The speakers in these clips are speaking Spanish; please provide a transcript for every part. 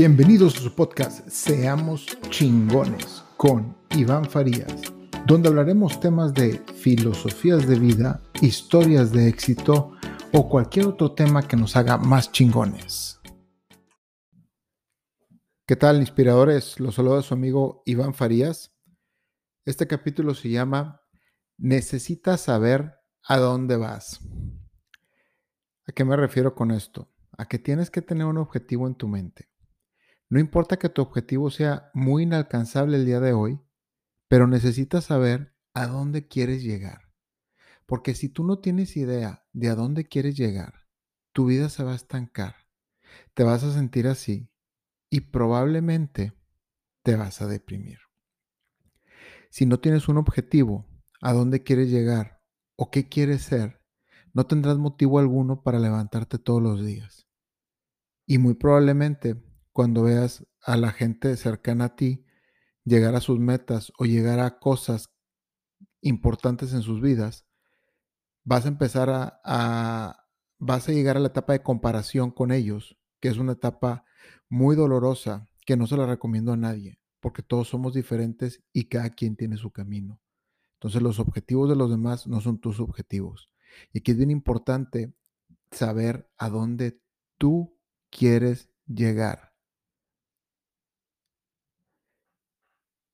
Bienvenidos a su podcast Seamos chingones con Iván Farías, donde hablaremos temas de filosofías de vida, historias de éxito o cualquier otro tema que nos haga más chingones. ¿Qué tal, inspiradores? Los saluda su amigo Iván Farías. Este capítulo se llama Necesitas saber a dónde vas. ¿A qué me refiero con esto? A que tienes que tener un objetivo en tu mente. No importa que tu objetivo sea muy inalcanzable el día de hoy, pero necesitas saber a dónde quieres llegar. Porque si tú no tienes idea de a dónde quieres llegar, tu vida se va a estancar. Te vas a sentir así y probablemente te vas a deprimir. Si no tienes un objetivo, a dónde quieres llegar o qué quieres ser, no tendrás motivo alguno para levantarte todos los días. Y muy probablemente cuando veas a la gente cercana a ti llegar a sus metas o llegar a cosas importantes en sus vidas, vas a empezar a, vas a llegar a la etapa de comparación con ellos, que es una etapa muy dolorosa que no se la recomiendo a nadie, porque todos somos diferentes y cada quien tiene su camino. Entonces los objetivos de los demás no son tus objetivos. Y aquí es bien importante saber a dónde tú quieres llegar.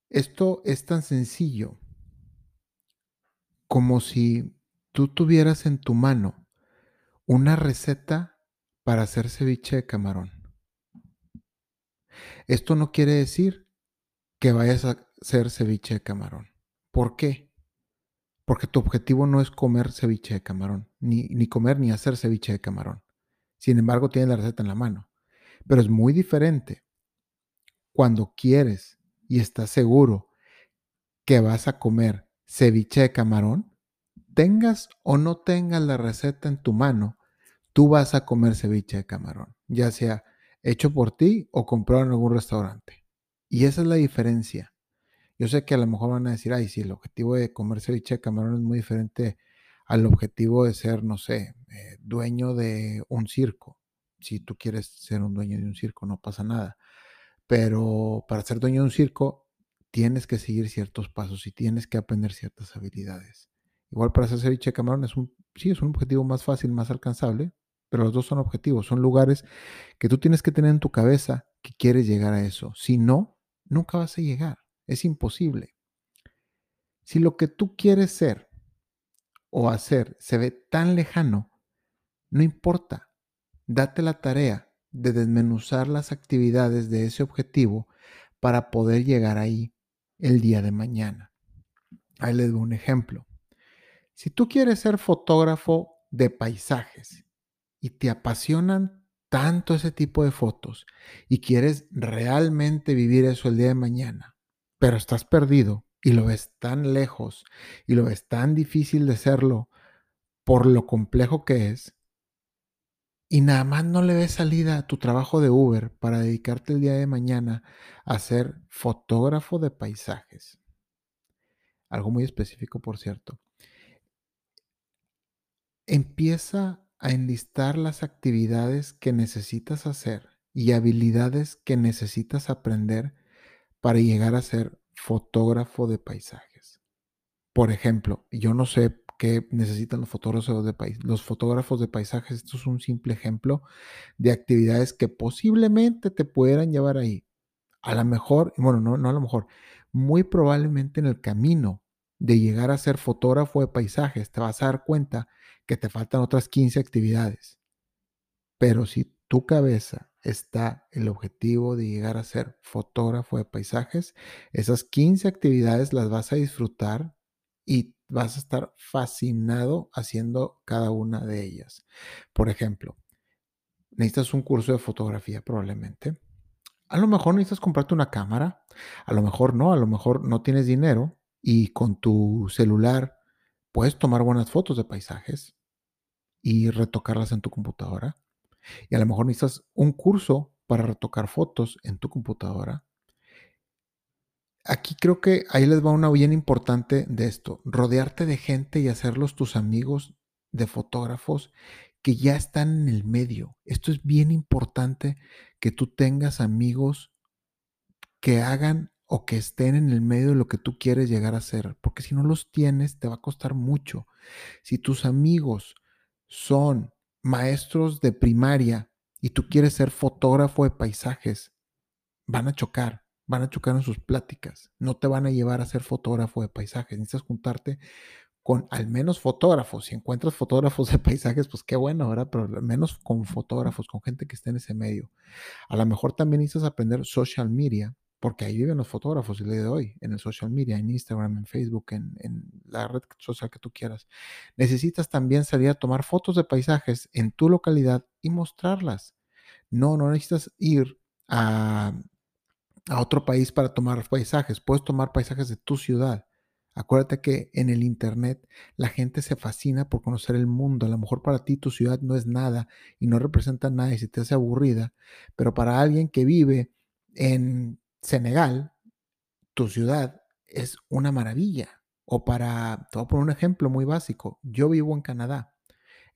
Esto es tan sencillo como si tú tuvieras en tu mano una receta para hacer ceviche de camarón. Esto no quiere decir que vayas a hacer ceviche de camarón. ¿Por qué? Porque tu objetivo no es comer ceviche de camarón, ni, ni comer ni hacer ceviche de camarón. Sin embargo, tienes la receta en la mano. Pero es muy diferente cuando quieres y estás seguro que vas a comer ceviche de camarón, tengas o no tengas la receta en tu mano, tú vas a comer ceviche de camarón, ya sea hecho por ti o comprado en algún restaurante. Y esa es la diferencia. Yo sé que a lo mejor van a decir, ay, si el objetivo de comer ceviche de camarón es muy diferente al objetivo de ser, no sé, eh, dueño de un circo. Si tú quieres ser un dueño de un circo, no pasa nada. Pero para ser dueño de un circo, tienes que seguir ciertos pasos y tienes que aprender ciertas habilidades. Igual para hacer ceviche de camarón es un, sí, es un objetivo más fácil, más alcanzable, pero los dos son objetivos, son lugares que tú tienes que tener en tu cabeza que quieres llegar a eso. Si no, nunca vas a llegar, es imposible. Si lo que tú quieres ser o hacer se ve tan lejano, no importa, date la tarea de desmenuzar las actividades de ese objetivo para poder llegar ahí el día de mañana. Ahí les doy un ejemplo. Si tú quieres ser fotógrafo de paisajes y te apasionan tanto ese tipo de fotos y quieres realmente vivir eso el día de mañana, pero estás perdido y lo ves tan lejos y lo ves tan difícil de serlo por lo complejo que es, y nada más no le ves salida a tu trabajo de Uber para dedicarte el día de mañana a ser fotógrafo de paisajes. Algo muy específico, por cierto. Empieza a enlistar las actividades que necesitas hacer y habilidades que necesitas aprender para llegar a ser fotógrafo de paisajes. Por ejemplo, yo no sé que necesitan los fotógrafos de, los fotógrafos de paisajes. Esto es un simple ejemplo de actividades que posiblemente te pudieran llevar ahí. A lo mejor, bueno, no, no a lo mejor, muy probablemente en el camino de llegar a ser fotógrafo de paisajes, te vas a dar cuenta que te faltan otras 15 actividades. Pero si tu cabeza está el objetivo de llegar a ser fotógrafo de paisajes, esas 15 actividades las vas a disfrutar y vas a estar fascinado haciendo cada una de ellas. Por ejemplo, necesitas un curso de fotografía probablemente. A lo mejor necesitas comprarte una cámara, a lo mejor no, a lo mejor no tienes dinero y con tu celular puedes tomar buenas fotos de paisajes y retocarlas en tu computadora. Y a lo mejor necesitas un curso para retocar fotos en tu computadora Aquí creo que ahí les va una bien importante de esto, rodearte de gente y hacerlos tus amigos de fotógrafos que ya están en el medio. Esto es bien importante que tú tengas amigos que hagan o que estén en el medio de lo que tú quieres llegar a ser, porque si no los tienes te va a costar mucho. Si tus amigos son maestros de primaria y tú quieres ser fotógrafo de paisajes, van a chocar, van a chocar en sus pláticas, no te van a llevar a ser fotógrafo de paisajes, necesitas juntarte con al menos fotógrafos. Si encuentras fotógrafos de paisajes, pues qué bueno, ¿verdad? Pero al menos con fotógrafos, con gente que esté en ese medio. A lo mejor también necesitas aprender social media porque ahí viven los fotógrafos el día de hoy, en el social media, en Instagram, en Facebook, en, la red social que tú quieras. Necesitas también salir a tomar fotos de paisajes en tu localidad y mostrarlas. No, no necesitas ir a, a otro país para tomar paisajes. Puedes tomar paisajes de tu ciudad. Acuérdate que en el Internet la gente se fascina por conocer el mundo. A lo mejor para ti tu ciudad no es nada y no representa nada y se te hace aburrida, pero para alguien que vive en Senegal, tu ciudad, es una maravilla. O para, te voy a poner un ejemplo muy básico. Yo vivo en Canadá,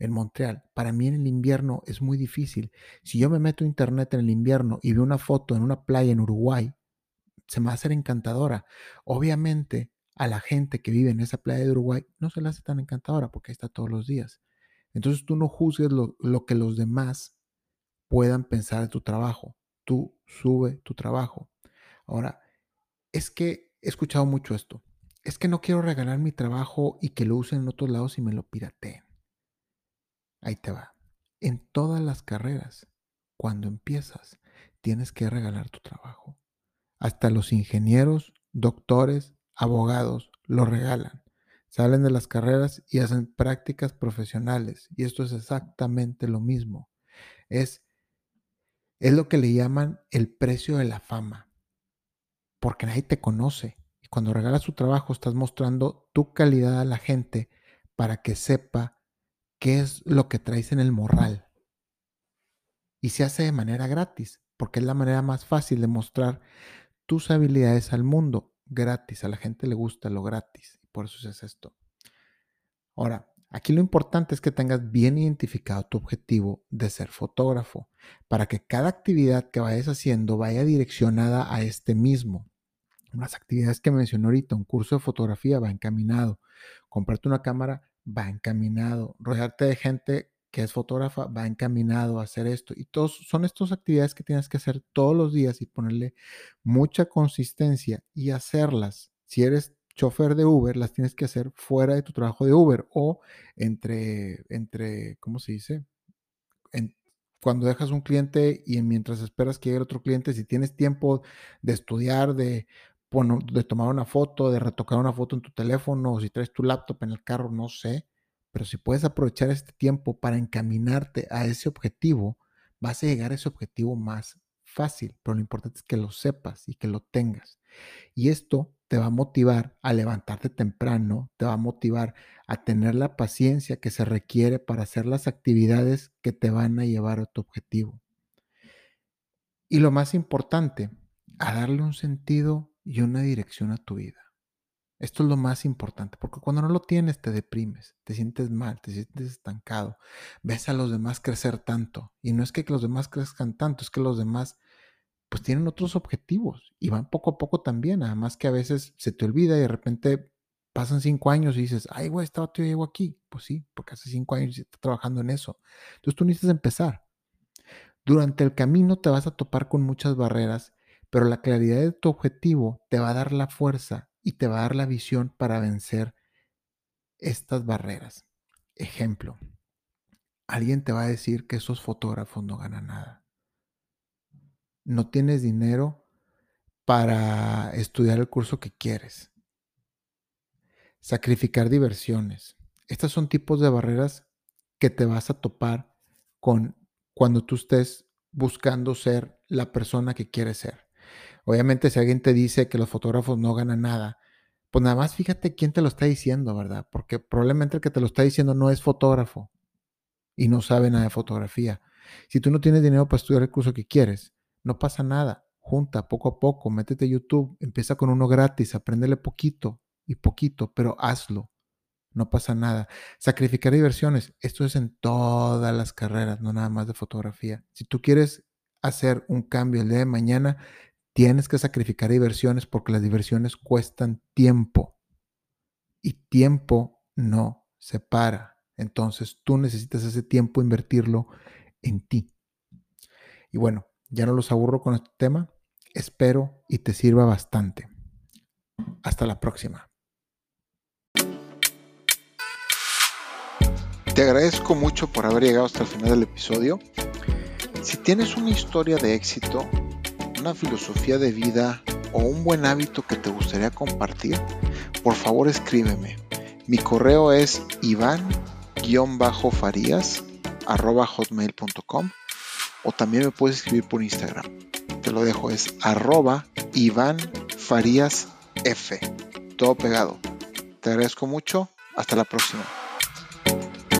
en Montreal. Para mí en el invierno es muy difícil. Si yo me meto a internet en el invierno y veo una foto en una playa en Uruguay, se me va a hacer encantadora. Obviamente, a la gente que vive en esa playa de Uruguay no se le hace tan encantadora porque está todos los días. Entonces tú no juzgues lo, lo que los demás puedan pensar de tu trabajo. Tú sube tu trabajo. Ahora, es que he escuchado mucho esto. Es que no quiero regalar mi trabajo y que lo usen en otros lados y me lo pirateen. Ahí te va. En todas las carreras, cuando empiezas, tienes que regalar tu trabajo. Hasta los ingenieros, doctores, abogados lo regalan. Salen de las carreras y hacen prácticas profesionales. Y esto es exactamente lo mismo. Es, es lo que le llaman el precio de la fama porque nadie te conoce. Y cuando regalas tu trabajo estás mostrando tu calidad a la gente para que sepa qué es lo que traes en el morral. Y se hace de manera gratis, porque es la manera más fácil de mostrar tus habilidades al mundo, gratis. A la gente le gusta lo gratis, por eso se esto. Ahora, aquí lo importante es que tengas bien identificado tu objetivo de ser fotógrafo, para que cada actividad que vayas haciendo vaya direccionada a este mismo. Las actividades que mencioné ahorita, un curso de fotografía va encaminado, comprarte una cámara va encaminado, rodearte de gente que es fotógrafa va encaminado a hacer esto. Y todos son estas actividades que tienes que hacer todos los días y ponerle mucha consistencia y hacerlas. Si eres chofer de Uber, las tienes que hacer fuera de tu trabajo de Uber o entre, entre ¿cómo se dice? cuando dejas un cliente y mientras esperas que llegue otro cliente, si tienes tiempo de estudiar, de de tomar una foto, de retocar una foto en tu teléfono, o si traes tu laptop en el carro, no sé, pero si puedes aprovechar este tiempo para encaminarte a ese objetivo, vas a llegar a ese objetivo más fácil, pero lo importante es que lo sepas y que lo tengas. Y esto te va a motivar a levantarte temprano, te va a motivar a tener la paciencia que se requiere para hacer las actividades que te van a llevar a tu objetivo. Y lo más importante, a darle un sentido y una dirección a tu vida. Esto es lo más importante, porque cuando no lo tienes te deprimes, te sientes mal, te sientes estancado, ves a los demás crecer tanto. Y no es que los demás crezcan tanto, es que los demás pues tienen otros objetivos y van poco a poco también, además que a veces se te olvida y de repente pasan cinco años y dices, ay, güey, estaba yo llego aquí. Pues sí, porque hace cinco años está trabajando en eso. Entonces tú necesitas empezar. Durante el camino te vas a topar con muchas barreras pero la claridad de tu objetivo te va a dar la fuerza y te va a dar la visión para vencer estas barreras. Ejemplo, alguien te va a decir que esos fotógrafos no ganan nada. No tienes dinero para estudiar el curso que quieres. Sacrificar diversiones. Estos son tipos de barreras que te vas a topar con cuando tú estés buscando ser la persona que quieres ser. Obviamente, si alguien te dice que los fotógrafos no ganan nada, pues nada más fíjate quién te lo está diciendo, ¿verdad? Porque probablemente el que te lo está diciendo no es fotógrafo y no sabe nada de fotografía. Si tú no tienes dinero para estudiar el curso que quieres, no pasa nada. Junta poco a poco, métete a YouTube, empieza con uno gratis, apréndele poquito y poquito, pero hazlo. no pasa nada. Sacrificar diversiones, esto es en todas las carreras, no nada más de fotografía. Si tú quieres hacer un cambio el día de mañana, tienes que sacrificar diversiones porque las diversiones cuestan tiempo y tiempo no se para. Entonces tú necesitas ese tiempo invertirlo en ti. Y bueno, ya no los aburro con este tema. Espero y te sirva bastante. Hasta la próxima. Te agradezco mucho por haber llegado hasta el final del episodio. Si tienes una historia de éxito, una filosofía de vida o un buen hábito que te gustaría compartir, por favor escríbeme. Mi correo es iván-farías.hotmail.com o también me puedes escribir por Instagram. Te lo dejo, es arroba Iván Farías F. Todo pegado. Te agradezco mucho. Hasta la próxima.